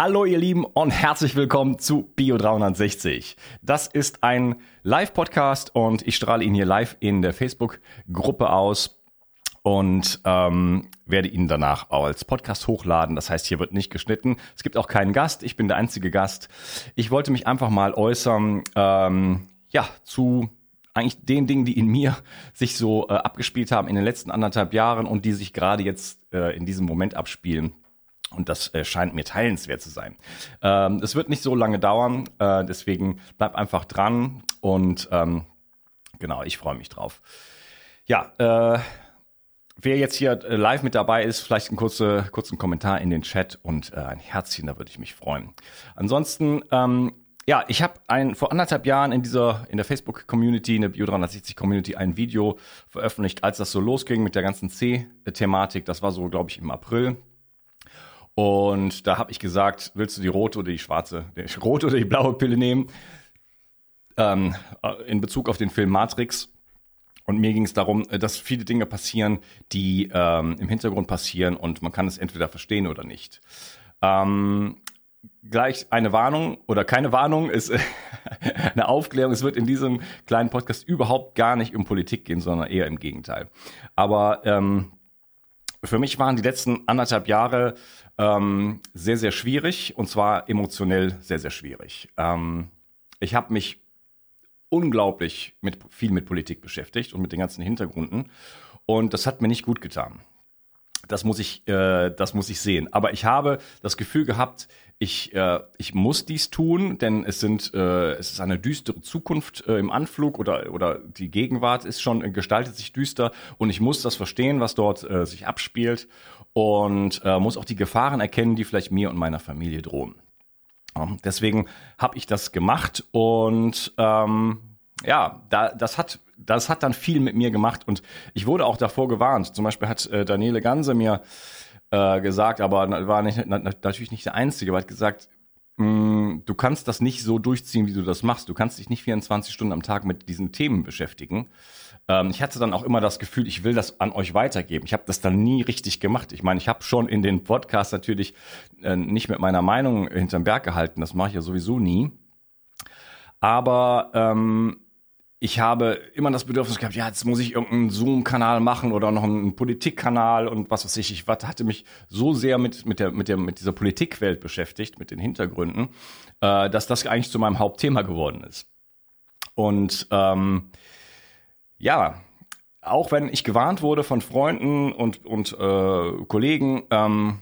Hallo ihr Lieben und herzlich willkommen zu Bio 360. Das ist ein Live-Podcast und ich strahle ihn hier live in der Facebook-Gruppe aus und ähm, werde ihn danach als Podcast hochladen. Das heißt, hier wird nicht geschnitten. Es gibt auch keinen Gast. Ich bin der einzige Gast. Ich wollte mich einfach mal äußern, ähm, ja, zu eigentlich den Dingen, die in mir sich so äh, abgespielt haben in den letzten anderthalb Jahren und die sich gerade jetzt äh, in diesem Moment abspielen. Und das äh, scheint mir teilenswert zu sein. Ähm, es wird nicht so lange dauern, äh, deswegen bleib einfach dran und ähm, genau, ich freue mich drauf. Ja, äh, wer jetzt hier äh, live mit dabei ist, vielleicht einen kurze, kurzen Kommentar in den Chat und äh, ein Herzchen, da würde ich mich freuen. Ansonsten, ähm, ja, ich habe ein vor anderthalb Jahren in dieser in der Facebook Community, in der Bio 360 Community ein Video veröffentlicht, als das so losging mit der ganzen C-Thematik. Das war so, glaube ich, im April und da habe ich gesagt, willst du die rote oder die schwarze, die rote oder die blaue Pille nehmen? Ähm, äh, in Bezug auf den Film Matrix. Und mir ging es darum, äh, dass viele Dinge passieren, die ähm, im Hintergrund passieren und man kann es entweder verstehen oder nicht. Ähm, gleich eine Warnung oder keine Warnung ist eine Aufklärung. Es wird in diesem kleinen Podcast überhaupt gar nicht um Politik gehen, sondern eher im Gegenteil. Aber ähm, für mich waren die letzten anderthalb Jahre ähm, sehr, sehr schwierig und zwar emotionell sehr, sehr schwierig. Ähm, ich habe mich unglaublich mit, viel mit Politik beschäftigt und mit den ganzen Hintergründen und das hat mir nicht gut getan. Das muss ich, äh, das muss ich sehen. Aber ich habe das Gefühl gehabt, ich, äh, ich muss dies tun, denn es sind, äh, es ist eine düstere Zukunft äh, im Anflug oder oder die Gegenwart ist schon äh, gestaltet sich düster und ich muss das verstehen, was dort äh, sich abspielt und äh, muss auch die Gefahren erkennen, die vielleicht mir und meiner Familie drohen. Ja, deswegen habe ich das gemacht und ähm, ja, da, das hat das hat dann viel mit mir gemacht und ich wurde auch davor gewarnt. Zum Beispiel hat äh, Daniele Ganse mir äh, gesagt, aber war nicht, na, natürlich nicht der Einzige, aber hat gesagt, mh, du kannst das nicht so durchziehen, wie du das machst. Du kannst dich nicht 24 Stunden am Tag mit diesen Themen beschäftigen. Ähm, ich hatte dann auch immer das Gefühl, ich will das an euch weitergeben. Ich habe das dann nie richtig gemacht. Ich meine, ich habe schon in den Podcasts natürlich äh, nicht mit meiner Meinung hinterm Berg gehalten. Das mache ich ja sowieso nie. Aber ähm, ich habe immer das Bedürfnis gehabt, ja, jetzt muss ich irgendeinen Zoom-Kanal machen oder noch einen Politikkanal und was weiß ich. Ich hatte mich so sehr mit, mit, der, mit, der, mit dieser Politikwelt beschäftigt, mit den Hintergründen, äh, dass das eigentlich zu meinem Hauptthema geworden ist. Und ähm, ja, auch wenn ich gewarnt wurde von Freunden und, und äh, Kollegen, ähm,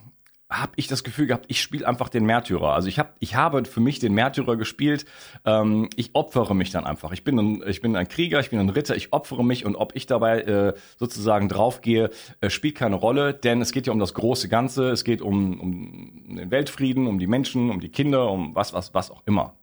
habe ich das Gefühl gehabt, ich spiele einfach den Märtyrer. Also ich habe ich habe für mich den Märtyrer gespielt. Ähm, ich opfere mich dann einfach. Ich bin ein, ich bin ein Krieger, ich bin ein Ritter, ich opfere mich und ob ich dabei äh, sozusagen draufgehe, äh, spielt keine Rolle, denn es geht ja um das große Ganze. Es geht um, um den Weltfrieden, um die Menschen, um die Kinder, um was was was auch immer.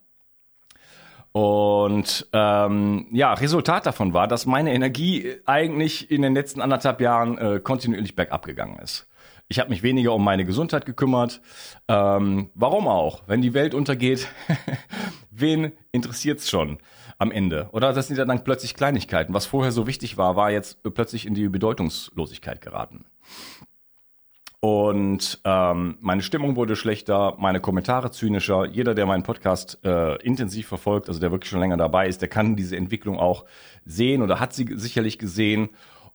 Und ähm, ja, Resultat davon war, dass meine Energie eigentlich in den letzten anderthalb Jahren äh, kontinuierlich bergab gegangen ist. Ich habe mich weniger um meine Gesundheit gekümmert. Ähm, warum auch? Wenn die Welt untergeht, wen interessiert's schon am Ende? Oder das sind ja dann plötzlich Kleinigkeiten. Was vorher so wichtig war, war jetzt plötzlich in die Bedeutungslosigkeit geraten. Und ähm, meine Stimmung wurde schlechter, meine Kommentare zynischer. Jeder, der meinen Podcast äh, intensiv verfolgt, also der wirklich schon länger dabei ist, der kann diese Entwicklung auch sehen oder hat sie sicherlich gesehen.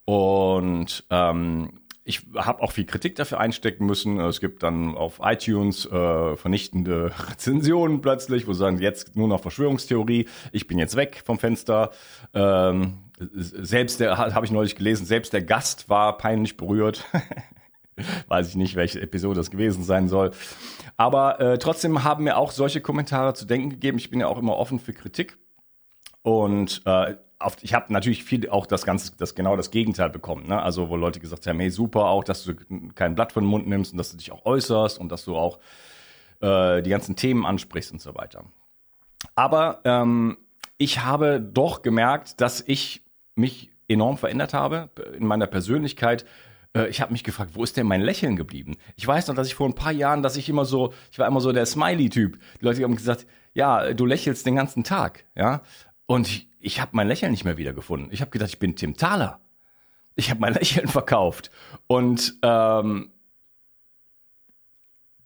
Und ähm, ich habe auch viel Kritik dafür einstecken müssen. Es gibt dann auf iTunes äh, vernichtende Rezensionen plötzlich, wo sie sagen, jetzt nur noch Verschwörungstheorie, ich bin jetzt weg vom Fenster. Ähm, selbst der, habe ich neulich gelesen, selbst der Gast war peinlich berührt. Weiß ich nicht, welche Episode das gewesen sein soll. Aber äh, trotzdem haben mir auch solche Kommentare zu denken gegeben. Ich bin ja auch immer offen für Kritik. Und äh, auf, ich habe natürlich viel auch das ganze, das genau das Gegenteil bekommen. Ne? Also wo Leute gesagt haben, hey super, auch dass du kein Blatt von den Mund nimmst und dass du dich auch äußerst und dass du auch äh, die ganzen Themen ansprichst und so weiter. Aber ähm, ich habe doch gemerkt, dass ich mich enorm verändert habe in meiner Persönlichkeit. Äh, ich habe mich gefragt, wo ist denn mein Lächeln geblieben? Ich weiß noch, dass ich vor ein paar Jahren, dass ich immer so, ich war immer so der Smiley-Typ. Die Leute haben gesagt, ja, du lächelst den ganzen Tag, ja. Und ich, ich habe mein Lächeln nicht mehr wiedergefunden. Ich habe gedacht, ich bin Tim Thaler. Ich habe mein Lächeln verkauft. Und ähm,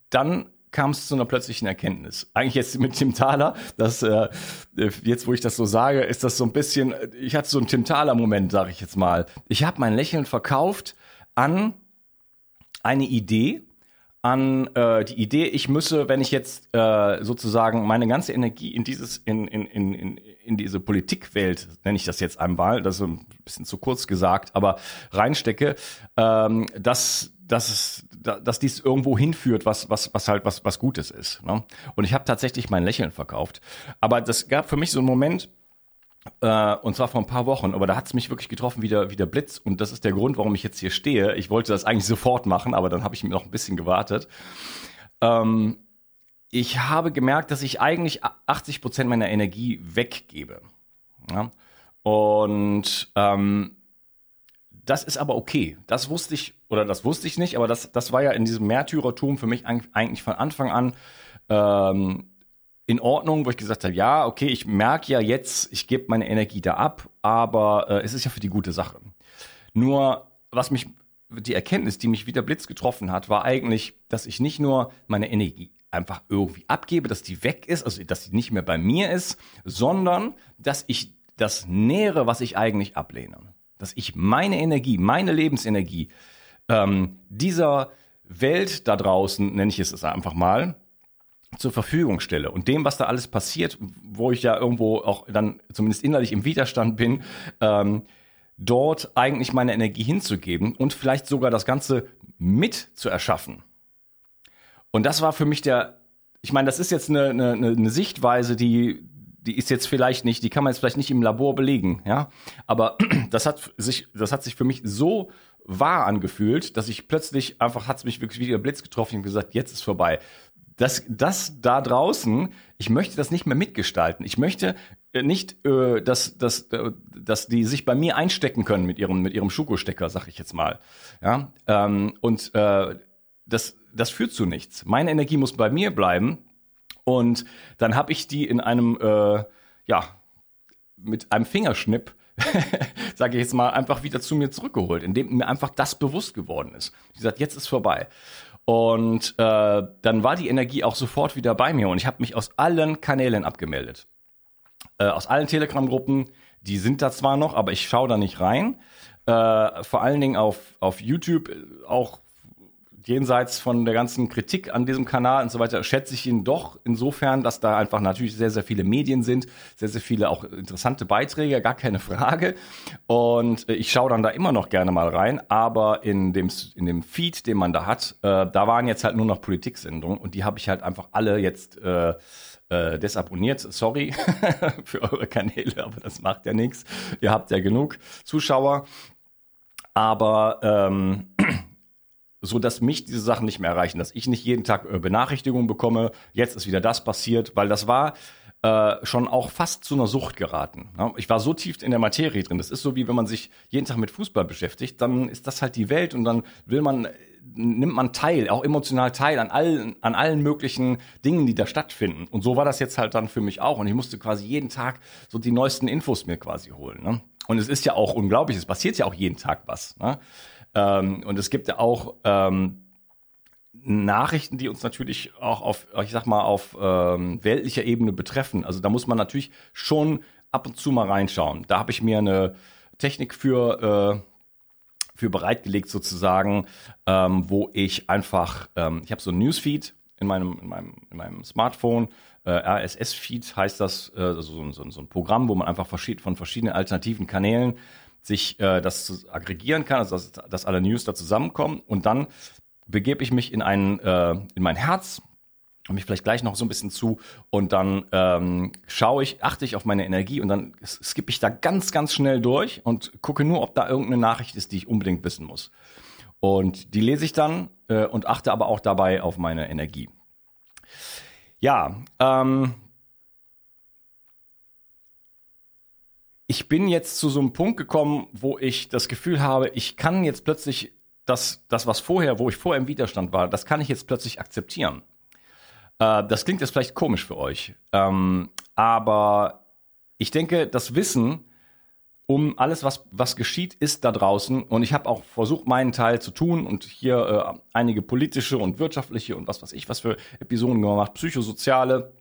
dann kam es zu einer plötzlichen Erkenntnis. Eigentlich jetzt mit Tim Thaler, das äh, jetzt, wo ich das so sage, ist das so ein bisschen, ich hatte so einen Tim Thaler-Moment, sage ich jetzt mal. Ich habe mein Lächeln verkauft an eine Idee, an äh, die Idee, ich müsse, wenn ich jetzt äh, sozusagen meine ganze Energie in dieses, in, in, in, in, diese Politikwelt, nenne ich das jetzt einmal, das ist ein bisschen zu kurz gesagt, aber reinstecke, ähm, dass, dass, dass dies irgendwo hinführt, was, was, was halt was, was Gutes ist. Ne? Und ich habe tatsächlich mein Lächeln verkauft. Aber das gab für mich so einen Moment, äh, und zwar vor ein paar Wochen, aber da hat es mich wirklich getroffen wie der, wie der Blitz. Und das ist der Grund, warum ich jetzt hier stehe. Ich wollte das eigentlich sofort machen, aber dann habe ich mir noch ein bisschen gewartet. Ähm, ich habe gemerkt, dass ich eigentlich 80 Prozent meiner Energie weggebe. Ja? Und ähm, das ist aber okay. Das wusste ich, oder das wusste ich nicht, aber das, das war ja in diesem Märtyrertum für mich eigentlich von Anfang an ähm, in Ordnung, wo ich gesagt habe, ja, okay, ich merke ja jetzt, ich gebe meine Energie da ab, aber äh, es ist ja für die gute Sache. Nur, was mich, die Erkenntnis, die mich wie der Blitz getroffen hat, war eigentlich, dass ich nicht nur meine Energie einfach irgendwie abgebe, dass die weg ist, also dass sie nicht mehr bei mir ist, sondern dass ich das nähere, was ich eigentlich ablehne. Dass ich meine Energie, meine Lebensenergie ähm, dieser Welt da draußen, nenne ich es einfach mal, zur Verfügung stelle und dem, was da alles passiert, wo ich ja irgendwo auch dann zumindest innerlich im Widerstand bin, ähm, dort eigentlich meine Energie hinzugeben und vielleicht sogar das Ganze mit zu erschaffen. Und das war für mich der, ich meine, das ist jetzt eine, eine, eine Sichtweise, die, die ist jetzt vielleicht nicht, die kann man jetzt vielleicht nicht im Labor belegen, ja. Aber das hat sich, das hat sich für mich so wahr angefühlt, dass ich plötzlich einfach hat es mich wirklich wie der Blitz getroffen und gesagt, jetzt ist vorbei das, das da draußen, ich möchte das nicht mehr mitgestalten. Ich möchte äh, nicht, äh, dass, dass, äh, dass die sich bei mir einstecken können mit ihrem, mit ihrem Schuko-Stecker, sag ich jetzt mal. Ja, ähm, und äh, das, das führt zu nichts. Meine Energie muss bei mir bleiben und dann habe ich die in einem, äh, ja, mit einem Fingerschnipp sage ich jetzt mal, einfach wieder zu mir zurückgeholt, indem mir einfach das bewusst geworden ist. Ich gesagt, jetzt ist vorbei. Und äh, dann war die Energie auch sofort wieder bei mir und ich habe mich aus allen Kanälen abgemeldet. Äh, aus allen Telegram-Gruppen, die sind da zwar noch, aber ich schaue da nicht rein. Äh, vor allen Dingen auf, auf YouTube äh, auch jenseits von der ganzen Kritik an diesem Kanal und so weiter, schätze ich ihn doch insofern, dass da einfach natürlich sehr, sehr viele Medien sind, sehr, sehr viele auch interessante Beiträge, gar keine Frage. Und äh, ich schaue dann da immer noch gerne mal rein, aber in dem, in dem Feed, den man da hat, äh, da waren jetzt halt nur noch Politiksendungen und die habe ich halt einfach alle jetzt äh, äh, desabonniert. Sorry für eure Kanäle, aber das macht ja nichts. Ihr habt ja genug Zuschauer. Aber ähm, so dass mich diese Sachen nicht mehr erreichen, dass ich nicht jeden Tag äh, Benachrichtigungen bekomme, jetzt ist wieder das passiert, weil das war äh, schon auch fast zu einer Sucht geraten. Ne? Ich war so tief in der Materie drin. Das ist so wie wenn man sich jeden Tag mit Fußball beschäftigt, dann ist das halt die Welt und dann will man nimmt man teil, auch emotional teil an allen, an allen möglichen Dingen, die da stattfinden. Und so war das jetzt halt dann für mich auch. Und ich musste quasi jeden Tag so die neuesten Infos mir quasi holen. Ne? Und es ist ja auch unglaublich, es passiert ja auch jeden Tag was. Ne? Ähm, und es gibt ja auch ähm, Nachrichten, die uns natürlich auch auf, ich sag mal, auf ähm, weltlicher Ebene betreffen. Also da muss man natürlich schon ab und zu mal reinschauen. Da habe ich mir eine Technik für, äh, für bereitgelegt sozusagen, ähm, wo ich einfach, ähm, ich habe so ein Newsfeed in meinem, in meinem, in meinem Smartphone, äh, RSS-Feed heißt das, äh, also so, so, so ein Programm, wo man einfach von verschiedenen alternativen Kanälen sich äh, das aggregieren kann, also dass, dass alle News da zusammenkommen und dann begebe ich mich in ein äh, in mein Herz und mich vielleicht gleich noch so ein bisschen zu und dann ähm, schaue ich, achte ich auf meine Energie und dann skippe ich da ganz, ganz schnell durch und gucke nur, ob da irgendeine Nachricht ist, die ich unbedingt wissen muss. Und die lese ich dann äh, und achte aber auch dabei auf meine Energie. Ja, ähm, ich bin jetzt zu so einem Punkt gekommen, wo ich das Gefühl habe, ich kann jetzt plötzlich das, das was vorher, wo ich vorher im Widerstand war, das kann ich jetzt plötzlich akzeptieren. Äh, das klingt jetzt vielleicht komisch für euch, ähm, aber ich denke, das Wissen um alles, was, was geschieht, ist da draußen. Und ich habe auch versucht, meinen Teil zu tun und hier äh, einige politische und wirtschaftliche und was weiß ich, was für Episoden gemacht, psychosoziale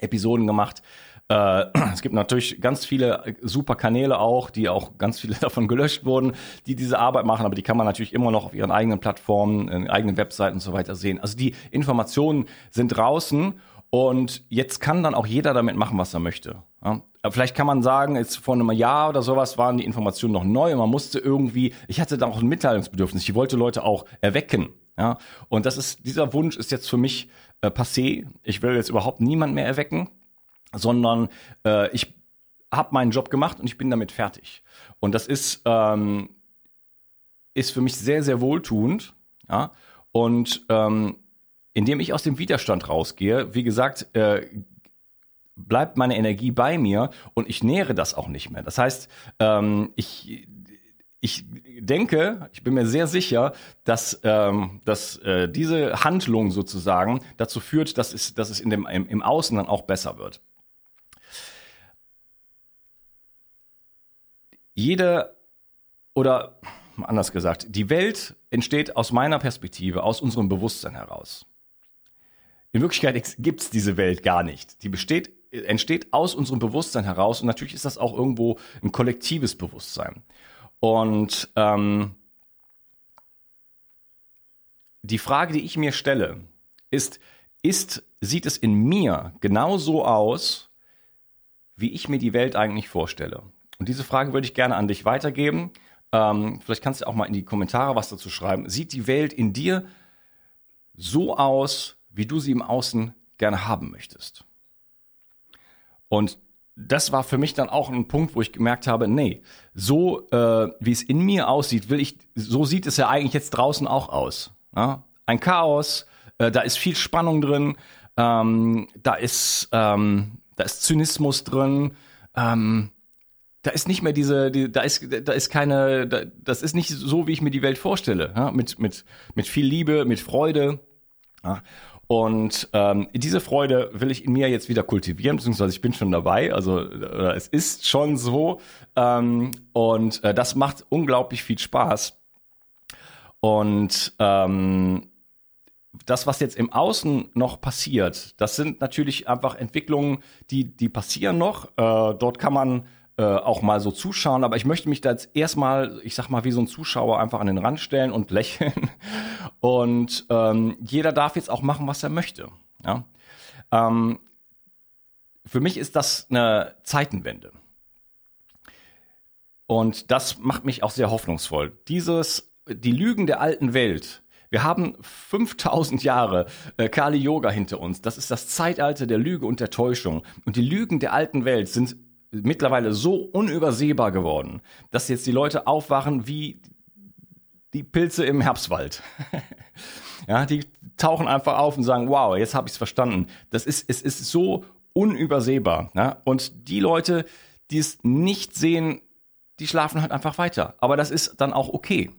Episoden gemacht. Äh, es gibt natürlich ganz viele super Kanäle auch, die auch ganz viele davon gelöscht wurden, die diese Arbeit machen, aber die kann man natürlich immer noch auf ihren eigenen Plattformen, in eigenen Webseiten und so weiter sehen. Also die Informationen sind draußen und jetzt kann dann auch jeder damit machen, was er möchte. Vielleicht kann man sagen, jetzt vor einem Jahr oder sowas waren die Informationen noch neu und man musste irgendwie, ich hatte da auch ein Mitteilungsbedürfnis, ich wollte Leute auch erwecken. Ja? Und das ist, dieser Wunsch ist jetzt für mich äh, passé. Ich will jetzt überhaupt niemand mehr erwecken, sondern äh, ich habe meinen Job gemacht und ich bin damit fertig. Und das ist, ähm, ist für mich sehr, sehr wohltuend. Ja? Und ähm, indem ich aus dem Widerstand rausgehe, wie gesagt, äh, bleibt meine Energie bei mir und ich nähere das auch nicht mehr. Das heißt, ähm, ich ich denke, ich bin mir sehr sicher, dass, ähm, dass äh, diese Handlung sozusagen dazu führt, dass es, dass es in dem, im, im Außen dann auch besser wird. Jede oder anders gesagt, die Welt entsteht aus meiner Perspektive, aus unserem Bewusstsein heraus. In Wirklichkeit gibt es diese Welt gar nicht. Die besteht, entsteht aus unserem Bewusstsein heraus und natürlich ist das auch irgendwo ein kollektives Bewusstsein. Und ähm, die Frage, die ich mir stelle, ist, ist, sieht es in mir genauso aus, wie ich mir die Welt eigentlich vorstelle? Und diese Frage würde ich gerne an dich weitergeben. Ähm, vielleicht kannst du auch mal in die Kommentare was dazu schreiben. Sieht die Welt in dir so aus, wie du sie im Außen gerne haben möchtest. Und das war für mich dann auch ein Punkt, wo ich gemerkt habe, nee, so äh, wie es in mir aussieht, will ich, so sieht es ja eigentlich jetzt draußen auch aus. Ja? Ein Chaos, äh, da ist viel Spannung drin, ähm, da ist, ähm, da ist Zynismus drin, ähm, da ist nicht mehr diese, die, da ist, da ist keine, da, das ist nicht so, wie ich mir die Welt vorstelle, ja? mit mit mit viel Liebe, mit Freude. Ja? Und ähm, diese Freude will ich in mir jetzt wieder kultivieren, beziehungsweise ich bin schon dabei. Also äh, es ist schon so. Ähm, und äh, das macht unglaublich viel Spaß. Und ähm, das, was jetzt im Außen noch passiert, das sind natürlich einfach Entwicklungen, die, die passieren noch. Äh, dort kann man äh, auch mal so zuschauen, aber ich möchte mich da jetzt erstmal, ich sag mal, wie so ein Zuschauer einfach an den Rand stellen und lächeln. Und ähm, jeder darf jetzt auch machen, was er möchte. Ja? Ähm, für mich ist das eine Zeitenwende. Und das macht mich auch sehr hoffnungsvoll. Dieses, die Lügen der alten Welt, wir haben 5000 Jahre äh, Kali Yoga hinter uns. Das ist das Zeitalter der Lüge und der Täuschung. Und die Lügen der alten Welt sind mittlerweile so unübersehbar geworden, dass jetzt die Leute aufwachen wie die Pilze im Herbstwald. ja, die tauchen einfach auf und sagen, wow, jetzt habe ich es verstanden. Das ist, es ist so unübersehbar. Ja? Und die Leute, die es nicht sehen, die schlafen halt einfach weiter. Aber das ist dann auch okay.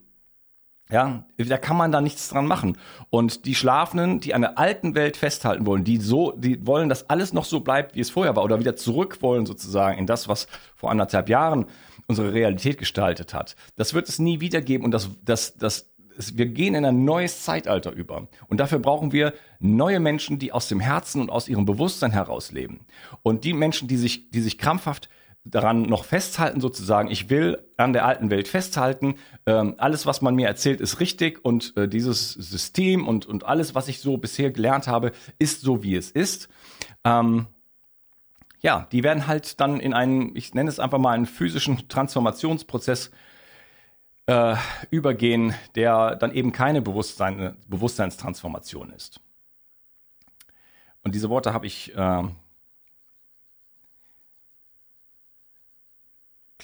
Ja, da kann man da nichts dran machen. Und die Schlafenden, die an der alten Welt festhalten wollen, die so, die wollen, dass alles noch so bleibt, wie es vorher war, oder wieder zurück wollen sozusagen in das, was vor anderthalb Jahren unsere Realität gestaltet hat. Das wird es nie wieder geben und das, das, das, wir gehen in ein neues Zeitalter über. Und dafür brauchen wir neue Menschen, die aus dem Herzen und aus ihrem Bewusstsein heraus leben. Und die Menschen, die sich, die sich krampfhaft daran noch festhalten, sozusagen, ich will an der alten Welt festhalten, ähm, alles, was man mir erzählt, ist richtig und äh, dieses System und, und alles, was ich so bisher gelernt habe, ist so, wie es ist. Ähm, ja, die werden halt dann in einen, ich nenne es einfach mal einen physischen Transformationsprozess äh, übergehen, der dann eben keine Bewusstsein, Bewusstseinstransformation ist. Und diese Worte habe ich äh,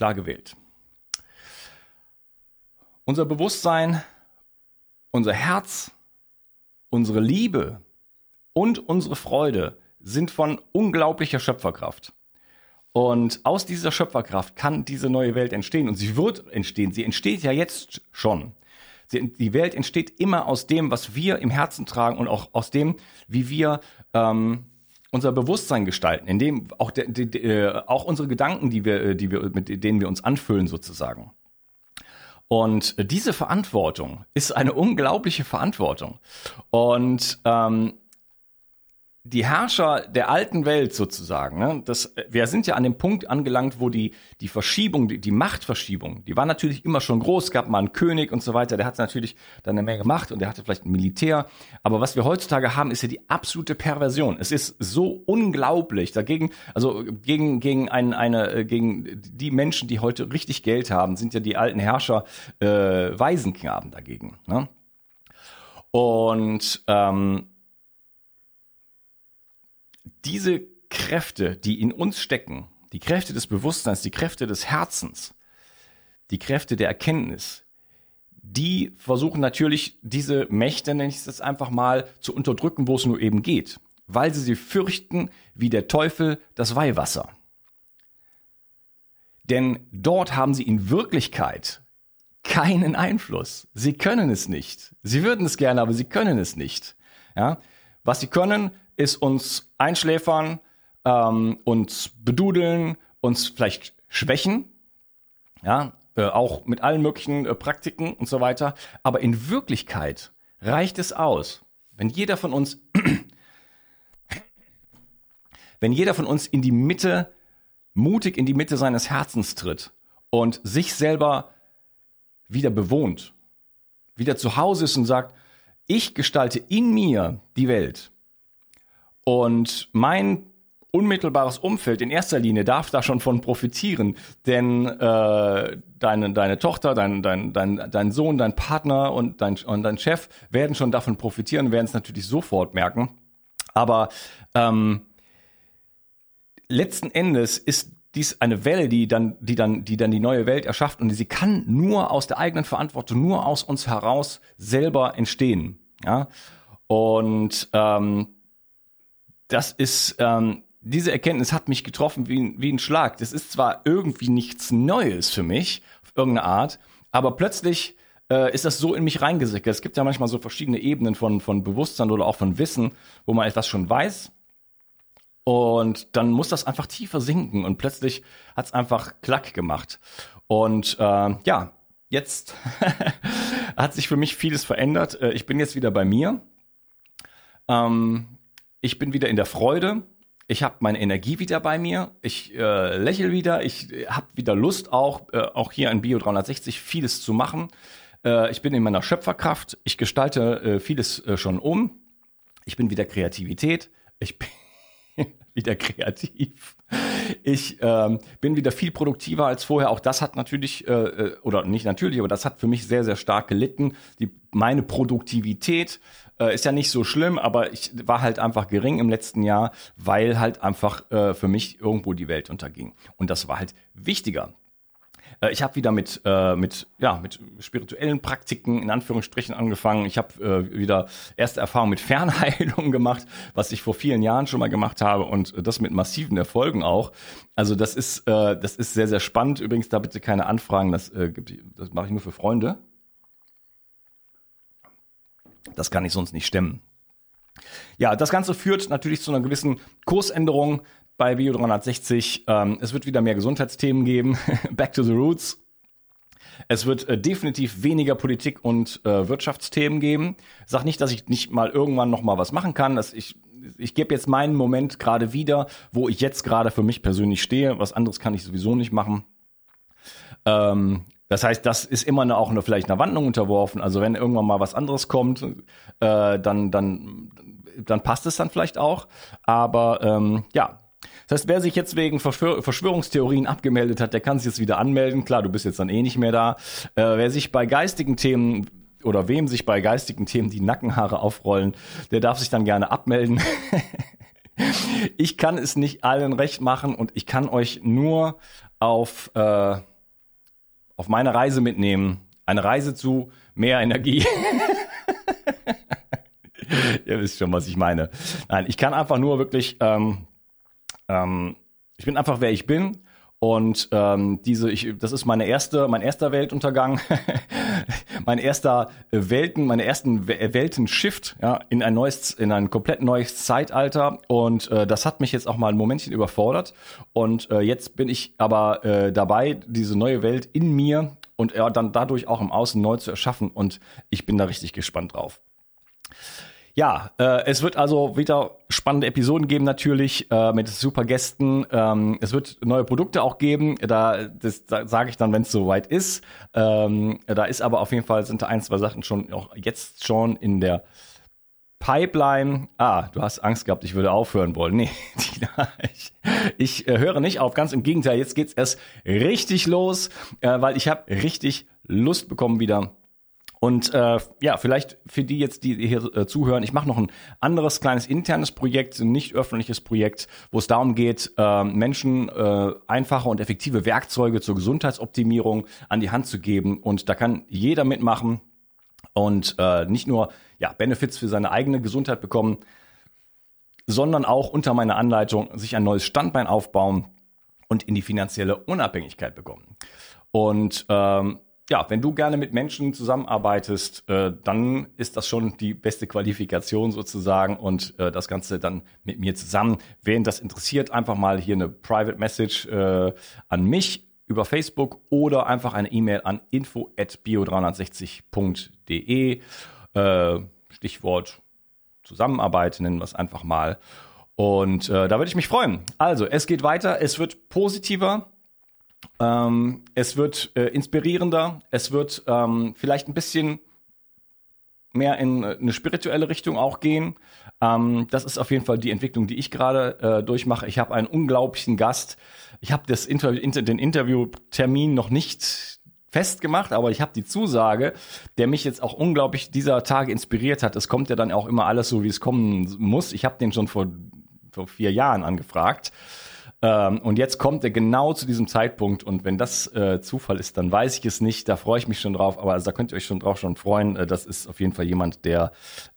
klar gewählt. Unser Bewusstsein, unser Herz, unsere Liebe und unsere Freude sind von unglaublicher Schöpferkraft. Und aus dieser Schöpferkraft kann diese neue Welt entstehen und sie wird entstehen. Sie entsteht ja jetzt schon. Die Welt entsteht immer aus dem, was wir im Herzen tragen und auch aus dem, wie wir ähm, unser Bewusstsein gestalten, indem auch, de, de, de, äh, auch unsere Gedanken, die wir, äh, die wir, mit denen wir uns anfüllen sozusagen. Und diese Verantwortung ist eine unglaubliche Verantwortung. Und ähm, die Herrscher der alten Welt sozusagen, ne, das, wir sind ja an dem Punkt angelangt, wo die, die Verschiebung, die, die Machtverschiebung, die war natürlich immer schon groß, gab mal einen König und so weiter, der hat natürlich dann eine Menge Macht und der hatte vielleicht ein Militär. Aber was wir heutzutage haben, ist ja die absolute Perversion. Es ist so unglaublich dagegen, also gegen, gegen ein, eine, gegen die Menschen, die heute richtig Geld haben, sind ja die alten Herrscher äh, Waisenknaben dagegen. Ne? Und ähm, diese Kräfte, die in uns stecken, die Kräfte des Bewusstseins, die Kräfte des Herzens, die Kräfte der Erkenntnis, die versuchen natürlich diese Mächte, nenne ich es jetzt einfach mal, zu unterdrücken, wo es nur eben geht, weil sie sie fürchten wie der Teufel das Weihwasser. Denn dort haben sie in Wirklichkeit keinen Einfluss. Sie können es nicht. Sie würden es gerne, aber sie können es nicht. Ja? Was sie können, ist uns einschläfern, ähm, uns bedudeln, uns vielleicht schwächen, ja, äh, auch mit allen möglichen äh, Praktiken und so weiter. Aber in Wirklichkeit reicht es aus, wenn jeder von uns, wenn jeder von uns in die Mitte, mutig in die Mitte seines Herzens tritt und sich selber wieder bewohnt, wieder zu Hause ist und sagt, ich gestalte in mir die Welt. Und mein unmittelbares Umfeld in erster Linie darf da schon von profitieren, denn äh, deine, deine Tochter, dein, dein, dein, dein Sohn, dein Partner und dein, und dein Chef werden schon davon profitieren, werden es natürlich sofort merken. Aber ähm, letzten Endes ist dies eine Welle, die dann, die dann, die dann die neue Welt erschafft und sie kann nur aus der eigenen Verantwortung, nur aus uns heraus selber entstehen. Ja? Und ähm, das ist, ähm, diese Erkenntnis hat mich getroffen wie, wie ein Schlag. Das ist zwar irgendwie nichts Neues für mich, auf irgendeine Art, aber plötzlich äh, ist das so in mich reingesickert. Es gibt ja manchmal so verschiedene Ebenen von, von Bewusstsein oder auch von Wissen, wo man etwas schon weiß. Und dann muss das einfach tiefer sinken und plötzlich hat es einfach Klack gemacht. Und äh, ja, jetzt hat sich für mich vieles verändert. Äh, ich bin jetzt wieder bei mir. Ähm, ich bin wieder in der Freude. Ich habe meine Energie wieder bei mir. Ich äh, lächle wieder. Ich äh, habe wieder Lust auch, äh, auch hier in Bio 360 vieles zu machen. Äh, ich bin in meiner Schöpferkraft. Ich gestalte äh, vieles äh, schon um. Ich bin wieder Kreativität. Ich bin wieder kreativ. Ich ähm, bin wieder viel produktiver als vorher. Auch das hat natürlich, äh, äh, oder nicht natürlich, aber das hat für mich sehr, sehr stark gelitten. Die, meine Produktivität äh, ist ja nicht so schlimm, aber ich war halt einfach gering im letzten Jahr, weil halt einfach äh, für mich irgendwo die Welt unterging. Und das war halt wichtiger. Äh, ich habe wieder mit, äh, mit, ja, mit spirituellen Praktiken in Anführungsstrichen angefangen. Ich habe äh, wieder erste Erfahrung mit Fernheilung gemacht, was ich vor vielen Jahren schon mal gemacht habe und das mit massiven Erfolgen auch. Also das ist, das ist sehr, sehr spannend. Übrigens, da bitte keine Anfragen, das, das mache ich nur für Freunde. Das kann ich sonst nicht stemmen. Ja, das Ganze führt natürlich zu einer gewissen Kursänderung bei Bio 360. Ähm, es wird wieder mehr Gesundheitsthemen geben. Back to the Roots. Es wird äh, definitiv weniger Politik und äh, Wirtschaftsthemen geben. Sag nicht, dass ich nicht mal irgendwann noch mal was machen kann. Dass ich ich gebe jetzt meinen Moment gerade wieder, wo ich jetzt gerade für mich persönlich stehe. Was anderes kann ich sowieso nicht machen. Ähm, das heißt, das ist immer eine, auch eine, vielleicht einer Wandlung unterworfen. Also wenn irgendwann mal was anderes kommt, äh, dann, dann, dann passt es dann vielleicht auch. Aber ähm, ja, das heißt, wer sich jetzt wegen Verschwör Verschwörungstheorien abgemeldet hat, der kann sich jetzt wieder anmelden. Klar, du bist jetzt dann eh nicht mehr da. Äh, wer sich bei geistigen Themen oder wem sich bei geistigen Themen die Nackenhaare aufrollen, der darf sich dann gerne abmelden. ich kann es nicht allen recht machen und ich kann euch nur auf, äh, auf meine Reise mitnehmen. Eine Reise zu mehr Energie. Ihr wisst schon, was ich meine. Nein, ich kann einfach nur wirklich ähm, ähm, ich bin einfach, wer ich bin. Und ähm, diese, ich, das ist meine erste, mein erster Weltuntergang. mein erster Welten, meine ersten Welten-Shift ja, in ein neues, in ein komplett neues Zeitalter. Und äh, das hat mich jetzt auch mal ein Momentchen überfordert. Und äh, jetzt bin ich aber äh, dabei, diese neue Welt in mir und ja, dann dadurch auch im Außen neu zu erschaffen. Und ich bin da richtig gespannt drauf. Ja, äh, es wird also wieder spannende Episoden geben natürlich äh, mit super Gästen. Ähm, es wird neue Produkte auch geben. Da, das da sage ich dann, wenn es soweit ist. Ähm, da ist aber auf jeden Fall sind da ein, zwei Sachen schon auch jetzt schon in der Pipeline. Ah, du hast Angst gehabt, ich würde aufhören wollen. Nee, ich, ich äh, höre nicht auf. Ganz im Gegenteil, jetzt geht's erst richtig los, äh, weil ich habe richtig Lust bekommen wieder und äh, ja, vielleicht für die jetzt, die hier äh, zuhören, ich mache noch ein anderes kleines internes Projekt, ein nicht öffentliches Projekt, wo es darum geht, äh, Menschen äh, einfache und effektive Werkzeuge zur Gesundheitsoptimierung an die Hand zu geben. Und da kann jeder mitmachen und äh, nicht nur ja, Benefits für seine eigene Gesundheit bekommen, sondern auch unter meiner Anleitung sich ein neues Standbein aufbauen und in die finanzielle Unabhängigkeit bekommen. Und ähm, ja, wenn du gerne mit Menschen zusammenarbeitest, äh, dann ist das schon die beste Qualifikation sozusagen und äh, das Ganze dann mit mir zusammen. Wen das interessiert, einfach mal hier eine Private Message äh, an mich über Facebook oder einfach eine E-Mail an info at bio360.de. Äh, Stichwort Zusammenarbeit nennen wir es einfach mal. Und äh, da würde ich mich freuen. Also, es geht weiter, es wird positiver. Ähm, es wird äh, inspirierender, es wird ähm, vielleicht ein bisschen mehr in äh, eine spirituelle Richtung auch gehen. Ähm, das ist auf jeden Fall die Entwicklung, die ich gerade äh, durchmache. Ich habe einen unglaublichen Gast. Ich habe das Inter inter den Interviewtermin noch nicht festgemacht, aber ich habe die Zusage, der mich jetzt auch unglaublich dieser Tage inspiriert hat. Es kommt ja dann auch immer alles so, wie es kommen muss. Ich habe den schon vor, vor vier Jahren angefragt. Ähm, und jetzt kommt er genau zu diesem Zeitpunkt und wenn das äh, Zufall ist, dann weiß ich es nicht. Da freue ich mich schon drauf, aber also, da könnt ihr euch schon drauf schon freuen. Äh, das ist auf jeden Fall jemand, der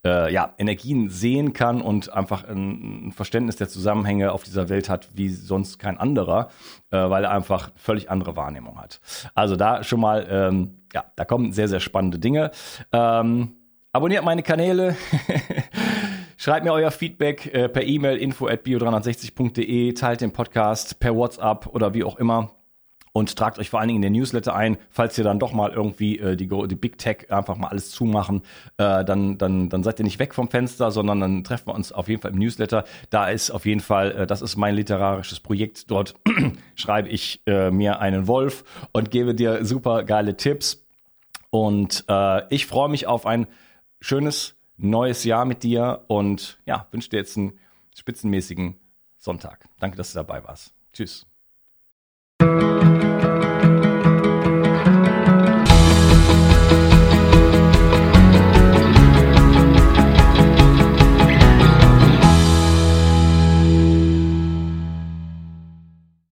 äh, ja Energien sehen kann und einfach ein, ein, Verständnis der Zusammenhänge auf dieser Welt hat, wie sonst kein anderer, äh, weil er einfach völlig andere Wahrnehmung hat. Also da schon mal, ähm, ja, da kommen sehr, sehr spannende Dinge. Ähm, abonniert meine Kanäle. Schreibt mir euer Feedback äh, per E-Mail info at bio360.de, teilt den Podcast per WhatsApp oder wie auch immer und tragt euch vor allen Dingen in den Newsletter ein, falls ihr dann doch mal irgendwie äh, die, die Big Tech einfach mal alles zumachen, äh, dann, dann, dann seid ihr nicht weg vom Fenster, sondern dann treffen wir uns auf jeden Fall im Newsletter. Da ist auf jeden Fall, äh, das ist mein literarisches Projekt. Dort schreibe ich äh, mir einen Wolf und gebe dir super geile Tipps. Und äh, ich freue mich auf ein schönes neues Jahr mit dir und ja, wünsche dir jetzt einen spitzenmäßigen Sonntag. Danke, dass du dabei warst. Tschüss.